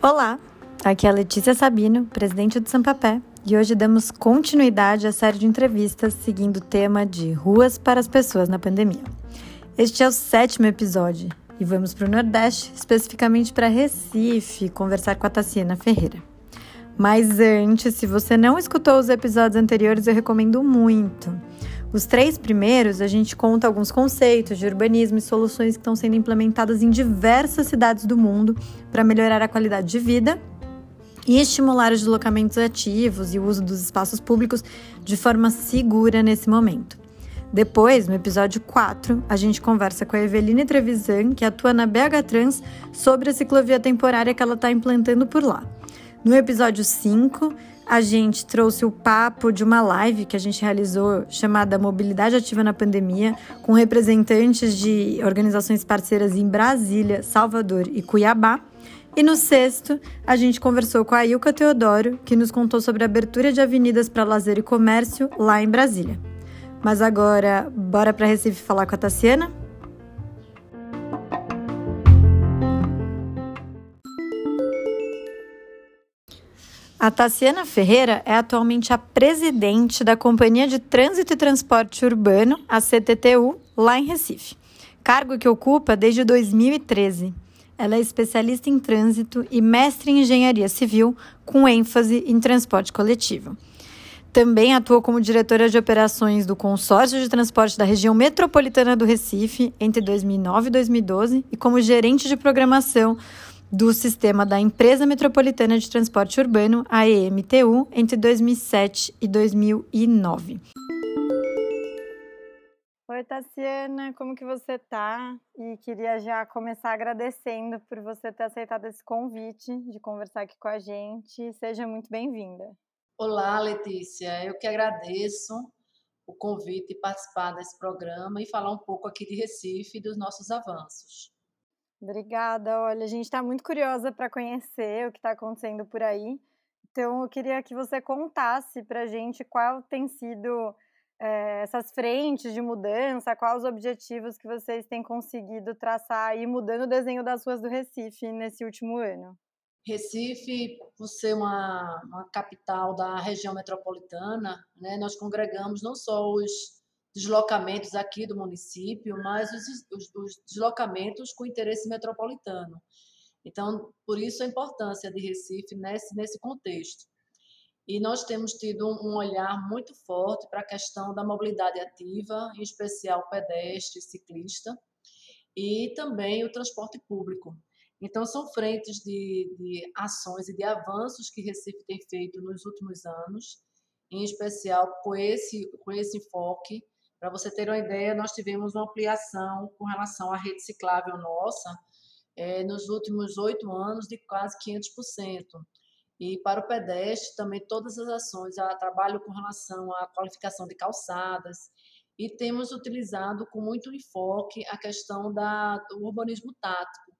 Olá, aqui é a Letícia Sabino, presidente do Sampapé, e hoje damos continuidade à série de entrevistas seguindo o tema de ruas para as pessoas na pandemia. Este é o sétimo episódio e vamos para o Nordeste, especificamente para Recife, conversar com a Tassiana Ferreira. Mas antes, se você não escutou os episódios anteriores, eu recomendo muito. Os três primeiros, a gente conta alguns conceitos de urbanismo e soluções que estão sendo implementadas em diversas cidades do mundo para melhorar a qualidade de vida e estimular os deslocamentos ativos e o uso dos espaços públicos de forma segura nesse momento. Depois, no episódio 4, a gente conversa com a Eveline Trevisan, que atua na BH Trans, sobre a ciclovia temporária que ela está implantando por lá. No episódio 5, a gente trouxe o papo de uma live que a gente realizou chamada Mobilidade Ativa na Pandemia, com representantes de organizações parceiras em Brasília, Salvador e Cuiabá. E no sexto, a gente conversou com a Ilka Teodoro, que nos contou sobre a abertura de avenidas para lazer e comércio lá em Brasília. Mas agora, bora para Recife falar com a Tassiana? A Tassiana Ferreira é atualmente a presidente da Companhia de Trânsito e Transporte Urbano, a CTTU, lá em Recife, cargo que ocupa desde 2013. Ela é especialista em trânsito e mestre em engenharia civil, com ênfase em transporte coletivo. Também atuou como diretora de operações do Consórcio de Transporte da Região Metropolitana do Recife entre 2009 e 2012 e como gerente de programação do sistema da Empresa Metropolitana de Transporte Urbano, a EMTU, entre 2007 e 2009. Oi, Tassiana, como que você tá? E queria já começar agradecendo por você ter aceitado esse convite de conversar aqui com a gente. Seja muito bem-vinda. Olá, Letícia. Eu que agradeço o convite de participar desse programa e falar um pouco aqui de Recife e dos nossos avanços. Obrigada. Olha, a gente está muito curiosa para conhecer o que está acontecendo por aí. Então, eu queria que você contasse para a gente qual tem sido é, essas frentes de mudança, quais os objetivos que vocês têm conseguido traçar e mudando o desenho das ruas do Recife nesse último ano. Recife, por ser uma, uma capital da região metropolitana, né, nós congregamos não só os deslocamentos aqui do município, mas os, os, os deslocamentos com interesse metropolitano. Então, por isso a importância de Recife nesse, nesse contexto. E nós temos tido um olhar muito forte para a questão da mobilidade ativa, em especial pedestre, ciclista, e também o transporte público. Então, são frentes de, de ações e de avanços que Recife tem feito nos últimos anos, em especial com esse, com esse enfoque para você ter uma ideia, nós tivemos uma ampliação com relação à rede ciclável nossa é, nos últimos oito anos de quase 500%. E para o pedestre, também todas as ações, a trabalho com relação à qualificação de calçadas, e temos utilizado com muito enfoque a questão da, do urbanismo tático,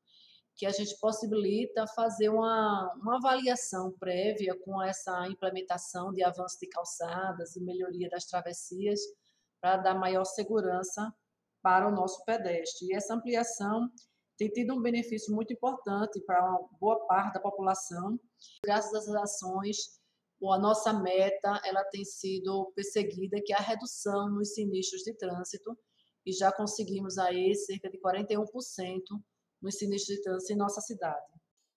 que a gente possibilita fazer uma, uma avaliação prévia com essa implementação de avanço de calçadas e melhoria das travessias, para dar maior segurança para o nosso pedestre. E essa ampliação tem tido um benefício muito importante para uma boa parte da população. Graças às ações, a nossa meta ela tem sido perseguida, que é a redução nos sinistros de trânsito, e já conseguimos aí cerca de 41% nos sinistros de trânsito em nossa cidade.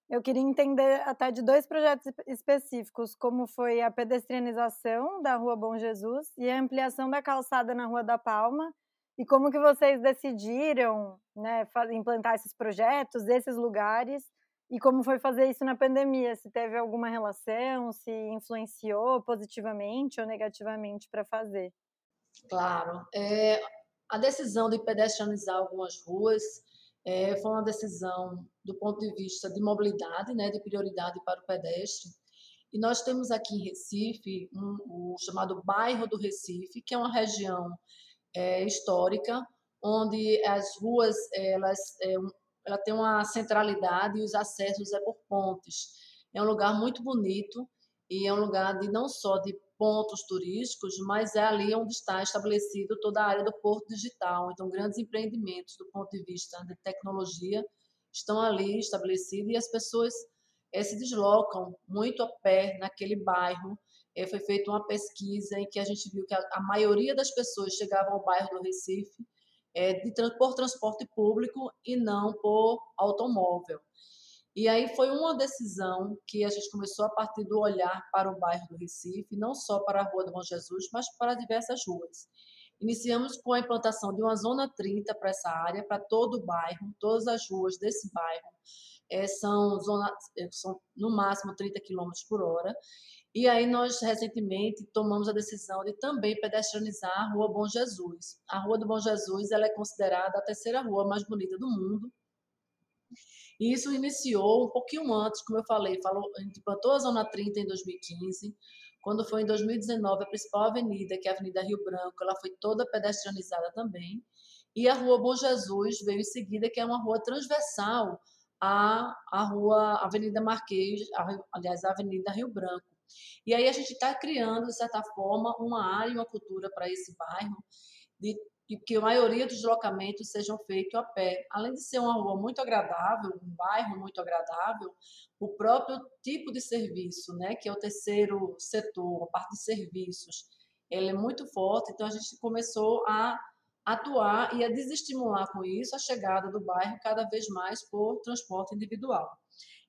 Eu queria entender até de dois projetos específicos, como foi a pedestrianização da Rua Bom Jesus e a ampliação da calçada na Rua da Palma, e como que vocês decidiram né, implantar esses projetos, esses lugares, e como foi fazer isso na pandemia, se teve alguma relação, se influenciou positivamente ou negativamente para fazer. Claro. É, a decisão de pedestrianizar algumas ruas é, foi uma decisão do ponto de vista de mobilidade, né, de prioridade para o pedestre. E nós temos aqui em Recife um, o chamado bairro do Recife, que é uma região é, histórica onde as ruas elas é, ela tem uma centralidade e os acessos é por pontes. É um lugar muito bonito e é um lugar de não só de pontos turísticos, mas é ali onde está estabelecido toda a área do porto digital. Então, grandes empreendimentos do ponto de vista de tecnologia estão ali estabelecidos e as pessoas é, se deslocam muito a pé naquele bairro. É, foi feita uma pesquisa em que a gente viu que a, a maioria das pessoas chegavam ao bairro do Recife é, de, por transporte público e não por automóvel. E aí foi uma decisão que a gente começou a partir do olhar para o bairro do Recife, não só para a Rua do Bom Jesus, mas para diversas ruas. Iniciamos com a implantação de uma zona 30 para essa área, para todo o bairro, todas as ruas desse bairro é, são, zona, é, são no máximo 30 km por hora. E aí nós recentemente tomamos a decisão de também pedestrianizar a Rua Bom Jesus. A Rua do Bom Jesus ela é considerada a terceira rua mais bonita do mundo e isso iniciou um pouquinho antes, como eu falei, falou, a gente plantou a Zona 30 em 2015. Quando foi em 2019, a principal avenida, que é a Avenida Rio Branco, ela foi toda pedestrianizada também. E a Rua Bom Jesus veio em seguida, que é uma rua transversal à, à Rua Avenida Marquês, aliás, a Avenida Rio Branco. E aí a gente está criando, de certa forma, uma área, uma cultura para esse bairro, de e que a maioria dos deslocamentos sejam feitos a pé. Além de ser uma rua muito agradável, um bairro muito agradável, o próprio tipo de serviço, né, que é o terceiro setor, a parte de serviços, ele é muito forte, então a gente começou a atuar e a desestimular com isso a chegada do bairro cada vez mais por transporte individual.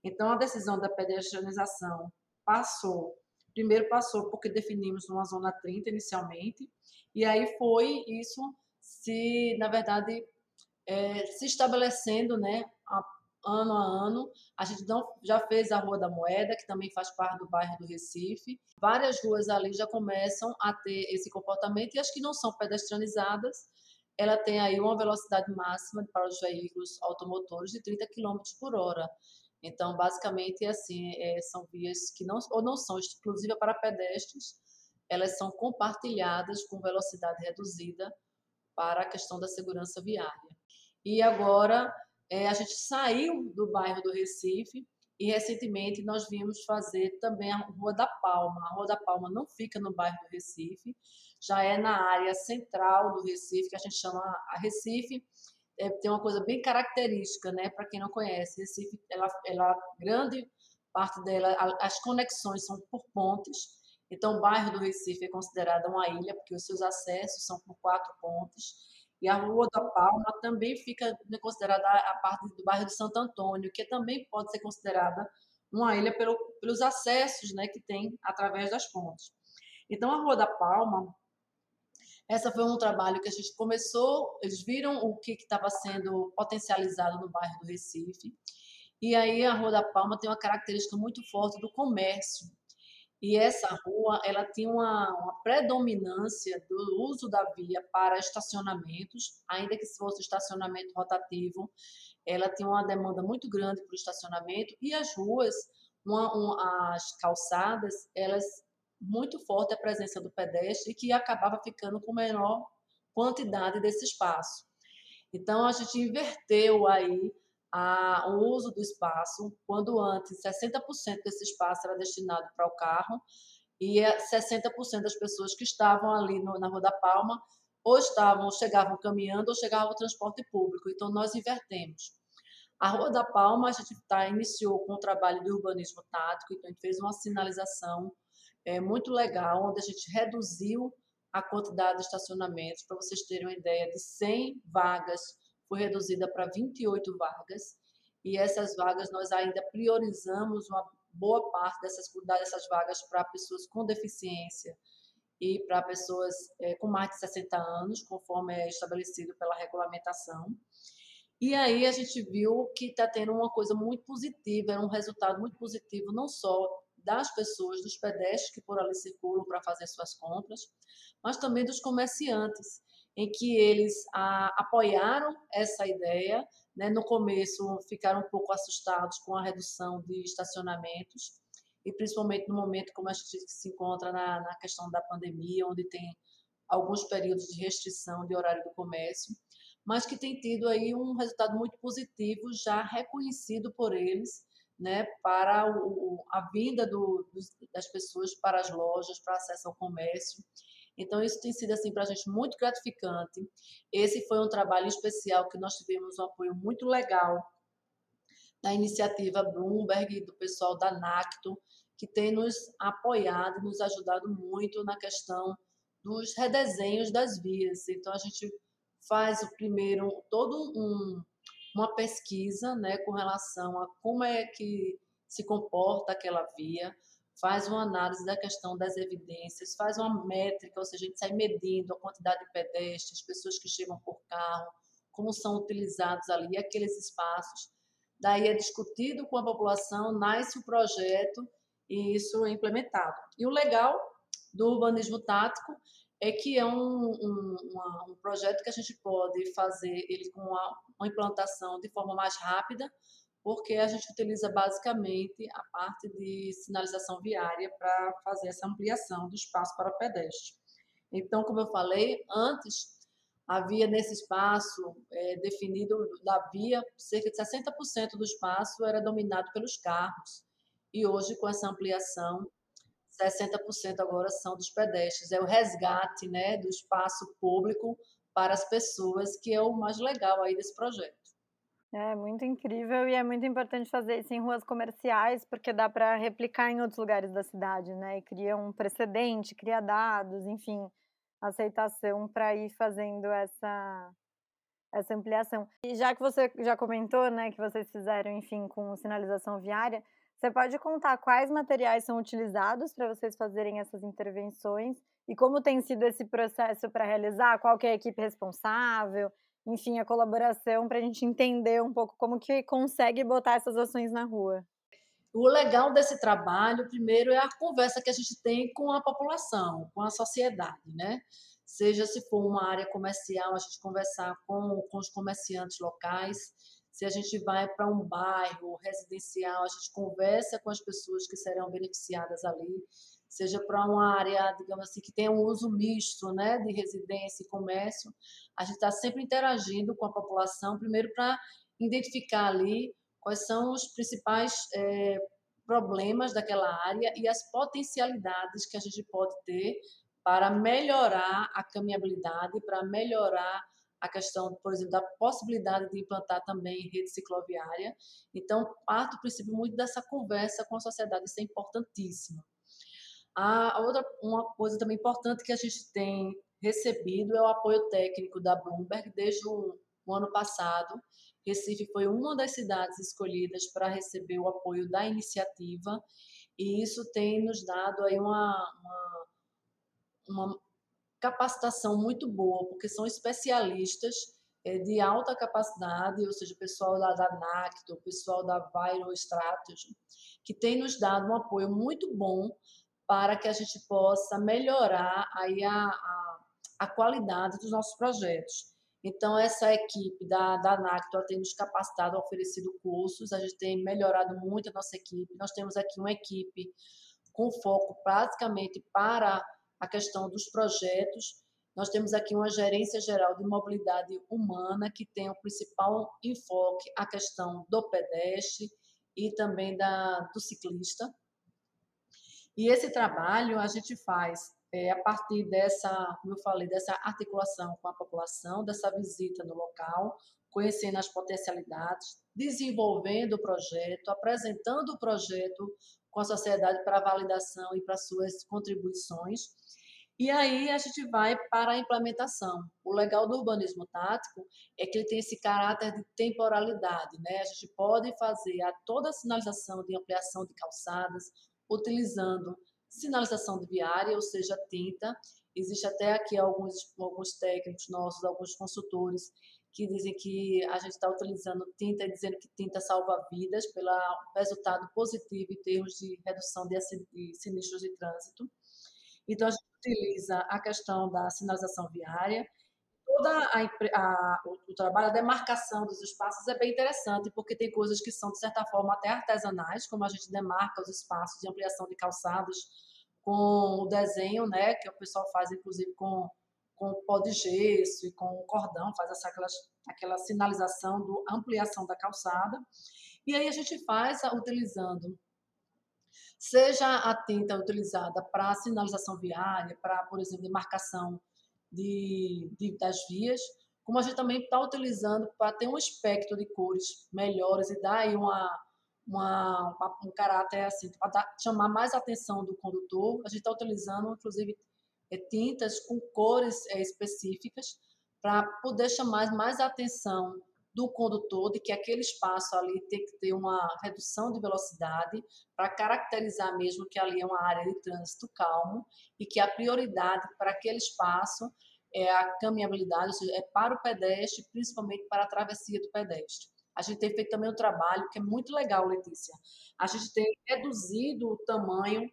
Então a decisão da pedestrianização passou, primeiro passou porque definimos uma zona 30 inicialmente, e aí foi isso se, na verdade, é, se estabelecendo né, a, ano a ano. A gente não, já fez a Rua da Moeda, que também faz parte do bairro do Recife. Várias ruas ali já começam a ter esse comportamento e as que não são pedestrianizadas, ela tem aí uma velocidade máxima para os veículos automotores de 30 km por hora. Então, basicamente, assim, é, são vias que não, ou não são exclusivas para pedestres, elas são compartilhadas com velocidade reduzida para a questão da segurança viária. E agora é, a gente saiu do bairro do Recife e recentemente nós vimos fazer também a Rua da Palma. A Rua da Palma não fica no bairro do Recife, já é na área central do Recife, que a gente chama a Recife. É, tem uma coisa bem característica, né, para quem não conhece. Recife, ela, ela grande parte dela, as conexões são por pontes. Então, o bairro do Recife é considerado uma ilha, porque os seus acessos são por quatro pontes. E a Rua da Palma também fica né, considerada a parte do bairro de Santo Antônio, que também pode ser considerada uma ilha pelo, pelos acessos né, que tem através das pontes. Então, a Rua da Palma, essa foi um trabalho que a gente começou, eles viram o que estava sendo potencializado no bairro do Recife, e aí a Rua da Palma tem uma característica muito forte do comércio. E essa rua, ela tinha uma, uma, predominância do uso da via para estacionamentos, ainda que se fosse estacionamento rotativo, ela tinha uma demanda muito grande por estacionamento e as ruas, uma, uma, as calçadas, elas muito forte a presença do pedestre que acabava ficando com menor quantidade desse espaço. Então a gente inverteu aí a, o uso do espaço, quando antes 60% desse espaço era destinado para o carro e 60% das pessoas que estavam ali no, na Rua da Palma ou estavam, chegavam caminhando ou chegavam ao transporte público. Então, nós invertemos. A Rua da Palma, a gente tá, iniciou com o trabalho de urbanismo tático, então a gente fez uma sinalização é, muito legal, onde a gente reduziu a quantidade de estacionamentos, para vocês terem uma ideia, de 100 vagas foi reduzida para 28 vagas, e essas vagas nós ainda priorizamos uma boa parte dessas, dessas vagas para pessoas com deficiência e para pessoas é, com mais de 60 anos, conforme é estabelecido pela regulamentação. E aí a gente viu que está tendo uma coisa muito positiva, é um resultado muito positivo, não só das pessoas, dos pedestres que por ali circulam para fazer suas compras, mas também dos comerciantes, em que eles a, apoiaram essa ideia. Né? No começo, ficaram um pouco assustados com a redução de estacionamentos, e principalmente no momento como a gente se encontra na, na questão da pandemia, onde tem alguns períodos de restrição de horário do comércio, mas que tem tido aí um resultado muito positivo, já reconhecido por eles, né, para o, a vinda do, das pessoas para as lojas, para acesso ao comércio. Então, isso tem sido assim para a gente muito gratificante. Esse foi um trabalho especial que nós tivemos um apoio muito legal da iniciativa Bloomberg, do pessoal da NACTO, que tem nos apoiado, nos ajudado muito na questão dos redesenhos das vias. Então, a gente faz o primeiro, todo um, uma pesquisa né, com relação a como é que se comporta aquela via, faz uma análise da questão das evidências, faz uma métrica, ou seja, a gente sai medindo a quantidade de pedestres, pessoas que chegam por carro, como são utilizados ali aqueles espaços. Daí é discutido com a população, nasce o projeto e isso é implementado. E o legal do urbanismo tático é que é um, um, um, projeto que a gente pode fazer ele com uma, uma implantação de forma mais rápida, porque a gente utiliza basicamente a parte de sinalização viária para fazer essa ampliação do espaço para pedestre. Então, como eu falei, antes havia nesse espaço é, definido da via, cerca de 60% do espaço era dominado pelos carros. E hoje, com essa ampliação, 60% agora são dos pedestres. É o resgate né, do espaço público para as pessoas, que é o mais legal aí desse projeto. É muito incrível e é muito importante fazer isso em ruas comerciais, porque dá para replicar em outros lugares da cidade, né? E cria um precedente, cria dados, enfim, aceitação para ir fazendo essa essa ampliação. E já que você já comentou, né, que vocês fizeram, enfim, com sinalização viária, você pode contar quais materiais são utilizados para vocês fazerem essas intervenções e como tem sido esse processo para realizar, qual é a equipe responsável, enfim, a colaboração para a gente entender um pouco como que consegue botar essas ações na rua. O legal desse trabalho, primeiro, é a conversa que a gente tem com a população, com a sociedade, né? Seja se for uma área comercial, a gente conversar com, com os comerciantes locais, se a gente vai para um bairro residencial, a gente conversa com as pessoas que serão beneficiadas ali, seja para uma área, digamos assim, que tem um uso misto, né, de residência e comércio, a gente está sempre interagindo com a população, primeiro para identificar ali quais são os principais é, problemas daquela área e as potencialidades que a gente pode ter para melhorar a caminhabilidade, para melhorar a questão, por exemplo, da possibilidade de implantar também rede cicloviária. Então, parte do princípio muito dessa conversa com a sociedade, isso é importantíssimo. A outra uma coisa também importante que a gente tem recebido é o apoio técnico da Bloomberg desde o, o ano passado. Recife foi uma das cidades escolhidas para receber o apoio da iniciativa e isso tem nos dado aí uma, uma, uma capacitação muito boa, porque são especialistas é, de alta capacidade, ou seja, o pessoal da, NACT, o pessoal da Viral Strategy, que tem nos dado um apoio muito bom para que a gente possa melhorar aí a, a, a qualidade dos nossos projetos. Então, essa equipe da, da NACTO tem nos capacitado, oferecido cursos, a gente tem melhorado muito a nossa equipe. Nós temos aqui uma equipe com foco praticamente para a questão dos projetos. Nós temos aqui uma gerência geral de mobilidade humana que tem o principal enfoque a questão do pedestre e também da, do ciclista. E esse trabalho a gente faz é, a partir dessa, como eu falei, dessa articulação com a população, dessa visita no local, conhecendo as potencialidades, desenvolvendo o projeto, apresentando o projeto com a sociedade para validação e para suas contribuições. E aí a gente vai para a implementação. O legal do urbanismo tático é que ele tem esse caráter de temporalidade, né? A gente pode fazer a toda a sinalização de ampliação de calçadas, utilizando sinalização de viária, ou seja, tinta. Existe até aqui alguns, alguns técnicos nossos, alguns consultores, que dizem que a gente está utilizando tinta e dizendo que tinta salva vidas pelo resultado positivo em termos de redução de, de sinistros de trânsito. Então, a gente utiliza a questão da sinalização viária toda a, a, o, trabalho, a demarcação dos espaços é bem interessante, porque tem coisas que são, de certa forma, até artesanais, como a gente demarca os espaços de ampliação de calçados com o desenho, né, que o pessoal faz, inclusive, com, com pó de gesso e com cordão, faz essa, aquela, aquela sinalização do ampliação da calçada. E aí a gente faz utilizando seja a tinta utilizada para sinalização viária, para, por exemplo, demarcação de, de, das vias, como a gente também está utilizando para ter um espectro de cores melhores e dar aí uma, uma, um caráter assim, para chamar mais atenção do condutor. A gente está utilizando, inclusive, é, tintas com cores é, específicas para poder chamar mais atenção do condutor de que aquele espaço ali tem que ter uma redução de velocidade para caracterizar mesmo que ali é uma área de trânsito calmo e que a prioridade para aquele espaço é a caminhabilidade, ou seja, é para o pedestre, principalmente para a travessia do pedestre. A gente tem feito também um trabalho que é muito legal, Letícia. A gente tem reduzido o tamanho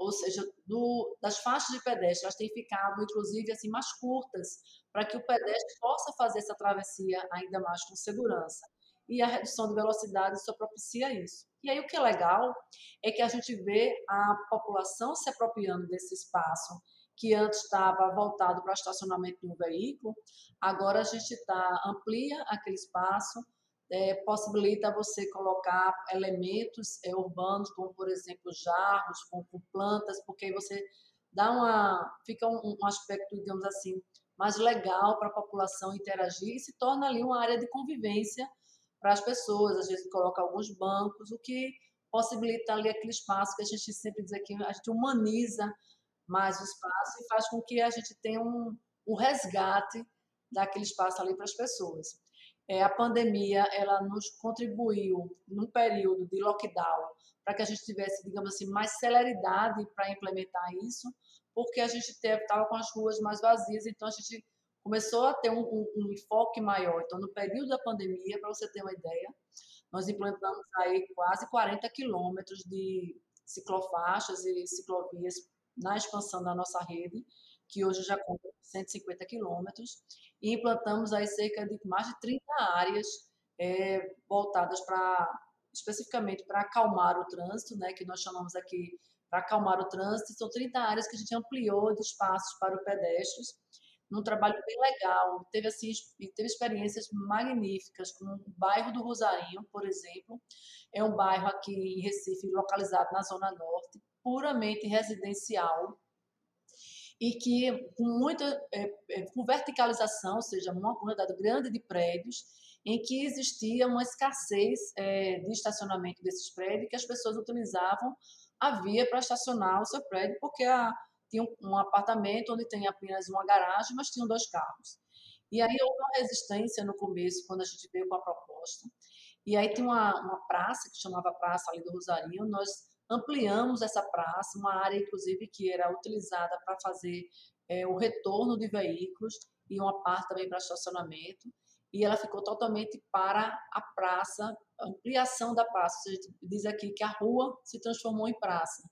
ou seja, do, das faixas de pedestre, elas têm ficado, inclusive, assim, mais curtas, para que o pedestre possa fazer essa travessia ainda mais com segurança. E a redução de velocidade só propicia isso. E aí o que é legal é que a gente vê a população se apropriando desse espaço que antes estava voltado para estacionamento de um veículo, agora a gente tá, amplia aquele espaço, é, possibilita você colocar elementos é, urbanos, como por exemplo jarros com, com, plantas, porque aí você dá uma fica um, um aspecto, digamos assim, mais legal para a população interagir e se torna ali uma área de convivência para as pessoas. Às vezes coloca alguns bancos, o que possibilita ali aquele espaço que a gente sempre diz aqui, a gente humaniza mais o espaço e faz com que a gente tenha um, um resgate daquele espaço ali para as pessoas é, a pandemia ela nos contribuiu num período de lockdown para que a gente tivesse, digamos assim, mais celeridade para implementar isso, porque a gente estava com as ruas mais vazias, então a gente começou a ter um, um, um enfoque maior. Então, no período da pandemia, para você ter uma ideia, nós implantamos aí quase 40 quilômetros de ciclofaixas e ciclovias na expansão da nossa rede, que hoje já conta 150 quilômetros, e implantamos aí cerca de mais de 30 áreas é, voltadas para especificamente para acalmar o trânsito, né, que nós chamamos aqui para acalmar o trânsito, são 30 áreas que a gente ampliou de espaços para os pedestres, num trabalho bem legal. Teve assim, teve experiências magníficas, como o bairro do Rosarinho, por exemplo, é um bairro aqui em Recife, localizado na zona norte, puramente residencial, e que com muita é, é, com verticalização, ou seja, uma quantidade grande de prédios, em que existia uma escassez é, de estacionamento desses prédios, que as pessoas utilizavam a via para estacionar o seu prédio, porque a, tinha um, um apartamento onde tem apenas uma garagem, mas tinham dois carros. E aí houve uma resistência no começo, quando a gente veio com a proposta. E aí tem uma, uma praça que chamava Praça ali do Rosarinho, nós ampliamos essa praça, uma área, inclusive, que era utilizada para fazer é, o retorno de veículos e uma parte também para estacionamento. E ela ficou totalmente para a praça, ampliação da praça. A gente diz aqui que a rua se transformou em praça.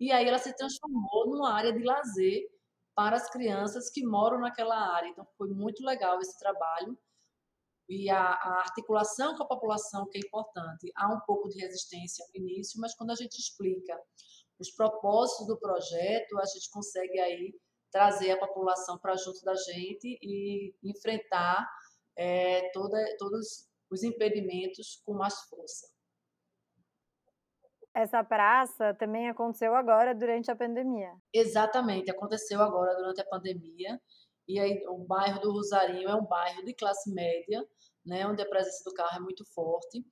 E aí ela se transformou numa área de lazer para as crianças que moram naquela área. Então foi muito legal esse trabalho e a, a, articulação com a população que é importante. Há um pouco de resistência no início, mas quando a gente explica os propósitos do projeto, a gente consegue aí trazer a população para junto da gente e enfrentar é, toda, todos os impedimentos com mais força. Essa praça também aconteceu agora durante a pandemia. Exatamente, aconteceu agora durante a pandemia. E aí o bairro do Rosarinho é um bairro de classe média, né, onde a presença do carro é muito forte.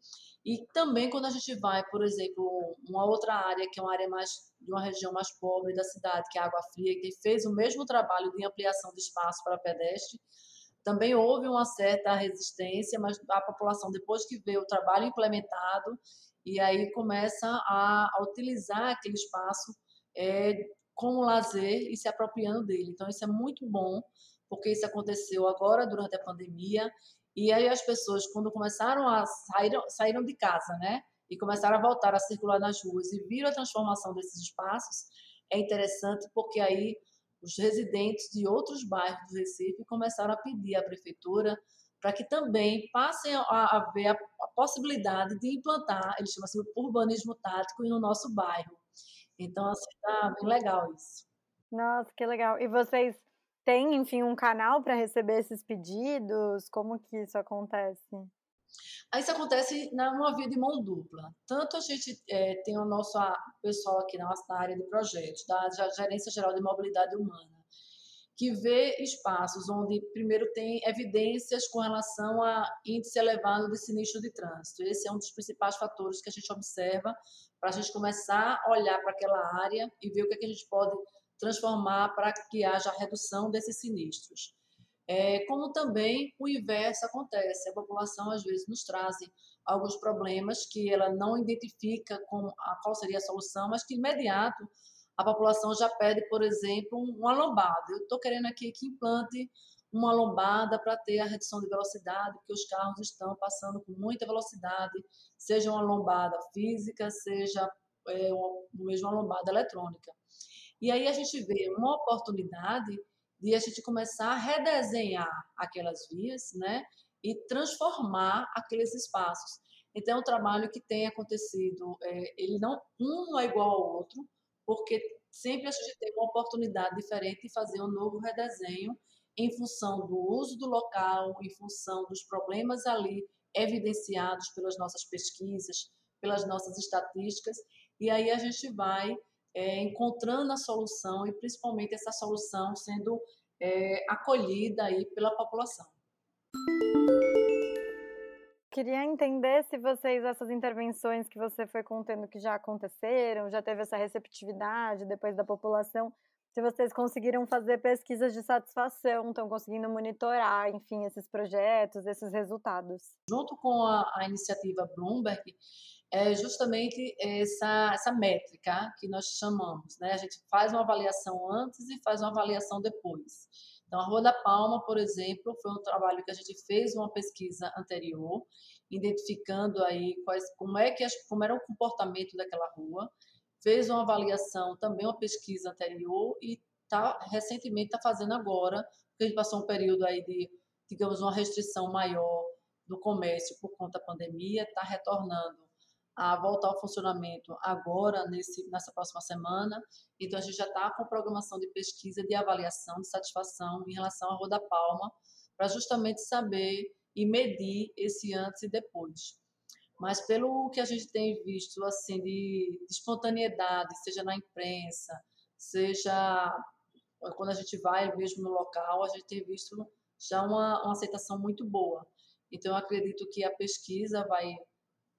E também quando a gente vai, por exemplo, uma outra área que é uma área mais de uma região mais pobre da cidade, que é a Água Fria, que fez o mesmo trabalho de ampliação de espaço para pedestre, também houve uma certa resistência, mas a população depois que vê o trabalho implementado e aí começa a, a utilizar aquele espaço é, como lazer e se apropriando dele. Então isso é muito bom porque isso aconteceu agora durante a pandemia e aí as pessoas, quando começaram a sair, saíram de casa, né? E começaram a voltar a circular nas ruas e viram a transformação desses espaços, é interessante porque aí os residentes de outros bairros do Recife começaram a pedir à prefeitura para que também passem a, ver a, possibilidade de implantar, eles chamam assim, urbanismo tático no nosso bairro. Então, assim, tá bem legal isso. Nossa, que legal. E vocês tem, enfim, um canal para receber esses pedidos? Como que isso acontece? Isso acontece numa via de mão dupla. Tanto a gente é, tem o nosso pessoal aqui na, na área de projetos, da Gerência Geral de Mobilidade Humana, que vê espaços onde, primeiro, tem evidências com relação a índice elevado de sinistro de trânsito. Esse é um dos principais fatores que a gente observa para a gente começar a olhar para aquela área e ver o que, é que a gente pode transformar para que haja redução desses sinistros. É, como também o inverso acontece, a população às vezes nos traz alguns problemas que ela não identifica com a, qual seria a solução, mas que imediato a população já pede, por exemplo, uma lombada. Eu estou querendo aqui que implante uma lombada para ter a redução de velocidade, porque os carros estão passando com muita velocidade, seja uma lombada física, seja é, mesmo uma lombada eletrônica. E aí a gente vê uma oportunidade de a gente começar a redesenhar aquelas vias, né, e transformar aqueles espaços. Então, é um trabalho que tem acontecido, é, ele não um é igual ao outro, porque sempre a gente tem uma oportunidade diferente de fazer um novo redesenho em função do uso do local, em função dos problemas ali evidenciados pelas nossas pesquisas, pelas nossas estatísticas, e aí a gente vai é, encontrando a solução e principalmente essa solução sendo é, acolhida aí pela população queria entender se vocês, essas intervenções que você foi contando que já aconteceram, já teve essa receptividade depois da população, se vocês conseguiram fazer pesquisas de satisfação, estão conseguindo monitorar, enfim, esses projetos, esses resultados. Junto com a, a iniciativa Bloomberg, é justamente essa, essa métrica que nós chamamos, né? A gente faz uma avaliação antes e faz uma avaliação depois. Então, a Rua da Palma, por exemplo, foi um trabalho que a gente fez uma pesquisa anterior, identificando aí quais, como é que como era o comportamento daquela rua, fez uma avaliação, também uma pesquisa anterior e tá recentemente está fazendo agora, porque a gente passou um período aí de, digamos, uma restrição maior do comércio por conta da pandemia, está retornando a voltar ao funcionamento agora, nesse, nessa próxima semana. Então, a gente já está com programação de pesquisa, de avaliação, de satisfação em relação à Rua da Palma, para justamente saber e medir esse antes e depois. Mas pelo que a gente tem visto assim de, de espontaneidade, seja na imprensa, seja quando a gente vai mesmo no local, a gente tem visto já uma, uma aceitação muito boa. Então, eu acredito que a pesquisa vai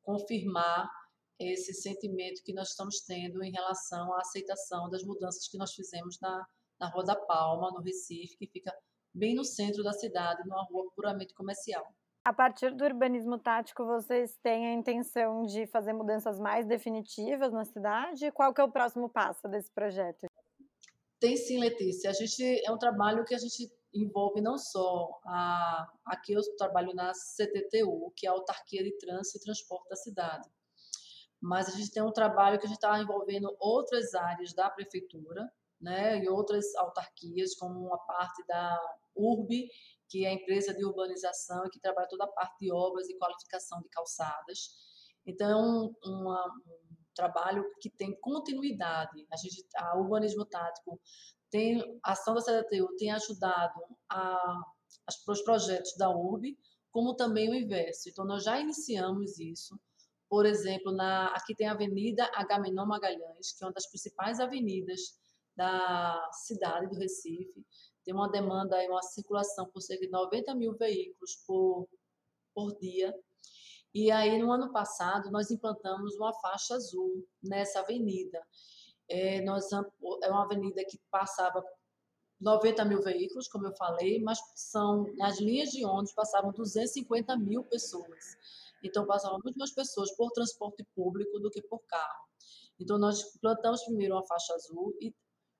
confirmar esse sentimento que nós estamos tendo em relação à aceitação das mudanças que nós fizemos na, na Rua da Palma, no Recife, que fica bem no centro da cidade, numa rua puramente comercial. A partir do urbanismo tático, vocês têm a intenção de fazer mudanças mais definitivas na cidade? Qual que é o próximo passo desse projeto? Tem sim, Letícia. A gente é um trabalho que a gente envolve não só a aqui eu trabalho na CTTU, que é a autarquia de trânsito e transporte da cidade. Mas a gente tem um trabalho que a gente está envolvendo outras áreas da prefeitura, né, e outras autarquias, como a parte da URB, que é a empresa de urbanização e que trabalha toda a parte de obras e qualificação de calçadas. Então, é um, uma, um trabalho que tem continuidade. A gente, a urbanismo tático tem a ação da CDTU tem ajudado a, os projetos da URB, como também o inverso. Então, nós já iniciamos isso. Por exemplo, na, aqui tem a Avenida Agamenon Magalhães, que é uma das principais avenidas da cidade do Recife. Tem uma demanda uma circulação por cerca de 90 mil veículos por, por dia. E aí, no ano passado, nós implantamos uma faixa azul nessa avenida. É, nós, é uma avenida que passava 90 mil veículos, como eu falei, mas são nas linhas de ônibus passavam 250 mil pessoas. Então passavam muito mais pessoas por transporte público do que por carro. Então nós plantamos primeiro uma faixa azul e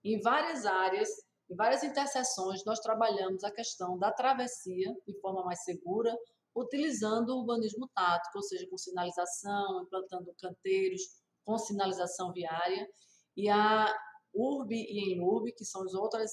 em várias áreas, em várias interseções, nós trabalhamos a questão da travessia de forma mais segura, utilizando o urbanismo tático, ou seja, com sinalização, implantando canteiros com sinalização viária e a URB e Enlurb, que são as outras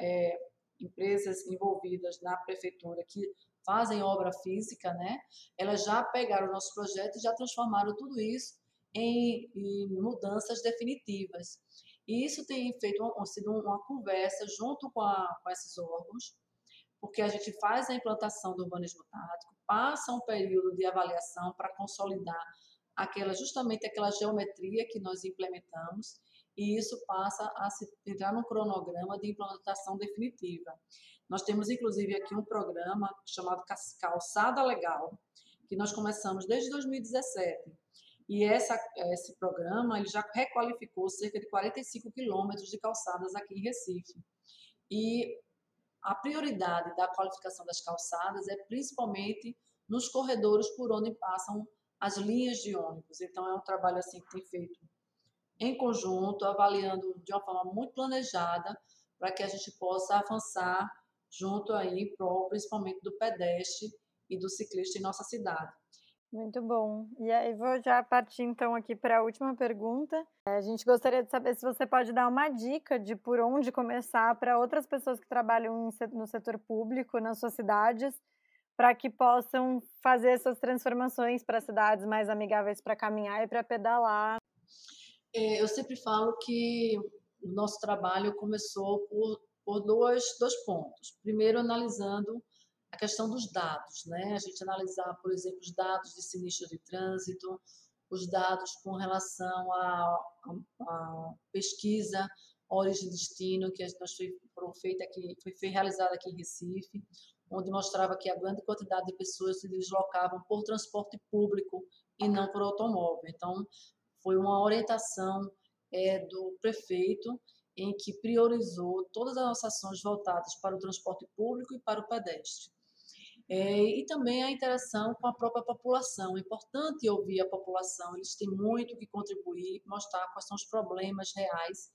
é, empresas envolvidas na prefeitura que fazem obra física, né? Elas já pegaram o nosso projeto e já transformaram tudo isso em, em mudanças definitivas. E isso tem feito sido uma conversa junto com, a, com esses órgãos, porque a gente faz a implantação do urbanismo tático, passa um período de avaliação para consolidar aquela justamente aquela geometria que nós implementamos e isso passa a se entrar no cronograma de implantação definitiva. Nós temos inclusive aqui um programa chamado Calçada Legal, que nós começamos desde 2017. E essa, esse programa ele já requalificou cerca de 45 quilômetros de calçadas aqui em Recife. E a prioridade da qualificação das calçadas é principalmente nos corredores por onde passam as linhas de ônibus. Então, é um trabalho assim que tem feito em conjunto, avaliando de uma forma muito planejada, para que a gente possa avançar junto aí, pro, principalmente do pedestre e do ciclista em nossa cidade. Muito bom. E aí vou já partir então aqui para a última pergunta. É, a gente gostaria de saber se você pode dar uma dica de por onde começar para outras pessoas que trabalham no setor público nas suas cidades, para que possam fazer essas transformações para cidades mais amigáveis para caminhar e para pedalar. É, eu sempre falo que o nosso trabalho começou por, por dois, dois pontos. Primeiro, analisando a questão dos dados, né? A gente analisar, por exemplo, os dados de sinistro de trânsito, os dados com relação à, pesquisa origem e destino que nós foi, foram feita aqui, foi realizada aqui em Recife, onde mostrava que a grande quantidade de pessoas se deslocavam por transporte público e não por automóvel. Então, foi uma orientação é, do prefeito em que priorizou todas as nossas ações voltadas para o transporte público e para o pedestre. É, e também a interação com a própria população. É importante ouvir a população, eles têm muito que contribuir, mostrar quais são os problemas reais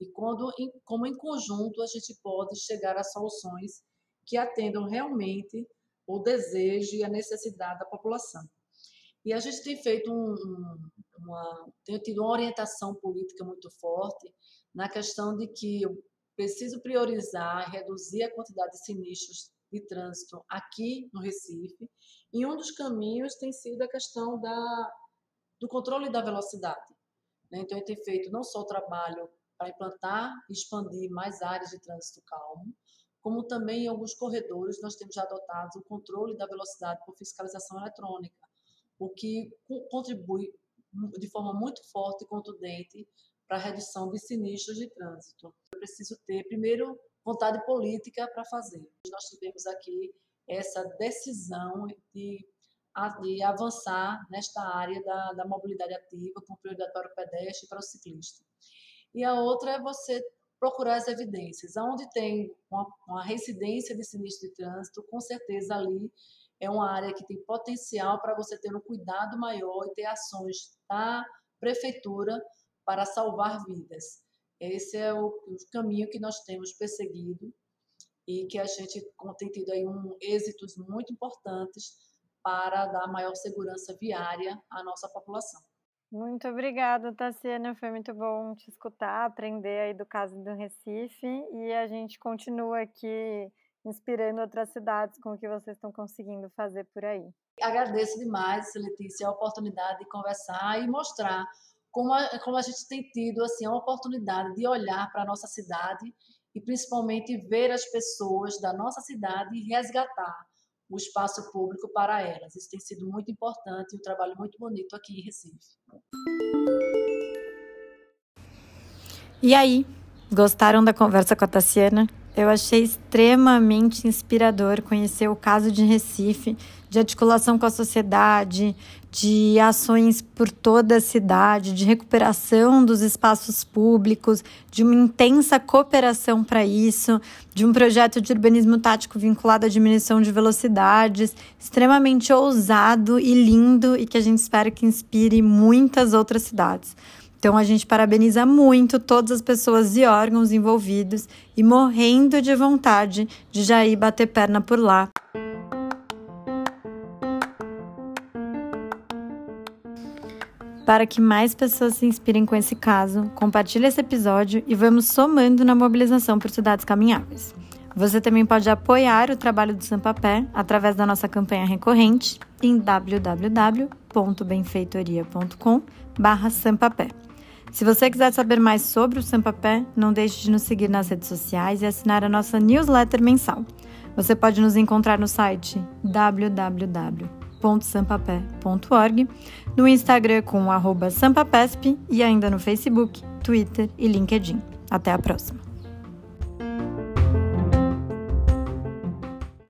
e quando, em, como em conjunto a gente pode chegar a soluções que atendam realmente o desejo e a necessidade da população. E a gente tem feito um, uma, tem tido uma orientação política muito forte na questão de que eu preciso priorizar, reduzir a quantidade de sinistros de trânsito aqui no Recife. E um dos caminhos tem sido a questão da, do controle da velocidade. Né? Então, tem feito não só o trabalho para implantar e expandir mais áreas de trânsito calmo, como também em alguns corredores nós temos já adotado o controle da velocidade por fiscalização eletrônica, o que contribui de forma muito forte e contundente para a redução de sinistros de trânsito. Eu preciso ter, primeiro, vontade política para fazer. Nós tivemos aqui essa decisão de, de avançar nesta área da, da mobilidade ativa, com prioridade para o pedestre e para o ciclista. E a outra é você procurar as evidências. Onde tem uma, uma residência de sinistro de trânsito, com certeza ali é uma área que tem potencial para você ter um cuidado maior e ter ações da prefeitura para salvar vidas. Esse é o, o caminho que nós temos perseguido e que a gente tem tido aí um, êxitos muito importantes para dar maior segurança viária à nossa população. Muito obrigada, Tassiana. Foi muito bom te escutar, aprender aí do caso do Recife e a gente continua aqui inspirando outras cidades com o que vocês estão conseguindo fazer por aí. Agradeço demais, Letícia, a oportunidade de conversar e mostrar como a, como a gente tem tido assim, a oportunidade de olhar para a nossa cidade e principalmente ver as pessoas da nossa cidade e resgatar o espaço público para elas. Isso tem sido muito importante e um trabalho muito bonito aqui em Recife. E aí, gostaram da conversa com a Tassiana? Eu achei extremamente inspirador conhecer o caso de Recife, de articulação com a sociedade, de ações por toda a cidade, de recuperação dos espaços públicos, de uma intensa cooperação para isso, de um projeto de urbanismo tático vinculado à diminuição de velocidades, extremamente ousado e lindo e que a gente espera que inspire muitas outras cidades. Então a gente parabeniza muito todas as pessoas e órgãos envolvidos e morrendo de vontade de já ir bater perna por lá. Para que mais pessoas se inspirem com esse caso, compartilhe esse episódio e vamos somando na mobilização por cidades caminháveis. Você também pode apoiar o trabalho do Sampapé através da nossa campanha recorrente em www.benfeitoria.com/sampapé. Se você quiser saber mais sobre o Sampapé, não deixe de nos seguir nas redes sociais e assinar a nossa newsletter mensal. Você pode nos encontrar no site www.sampapé.org, no Instagram com o sampapesp e ainda no Facebook, Twitter e LinkedIn. Até a próxima!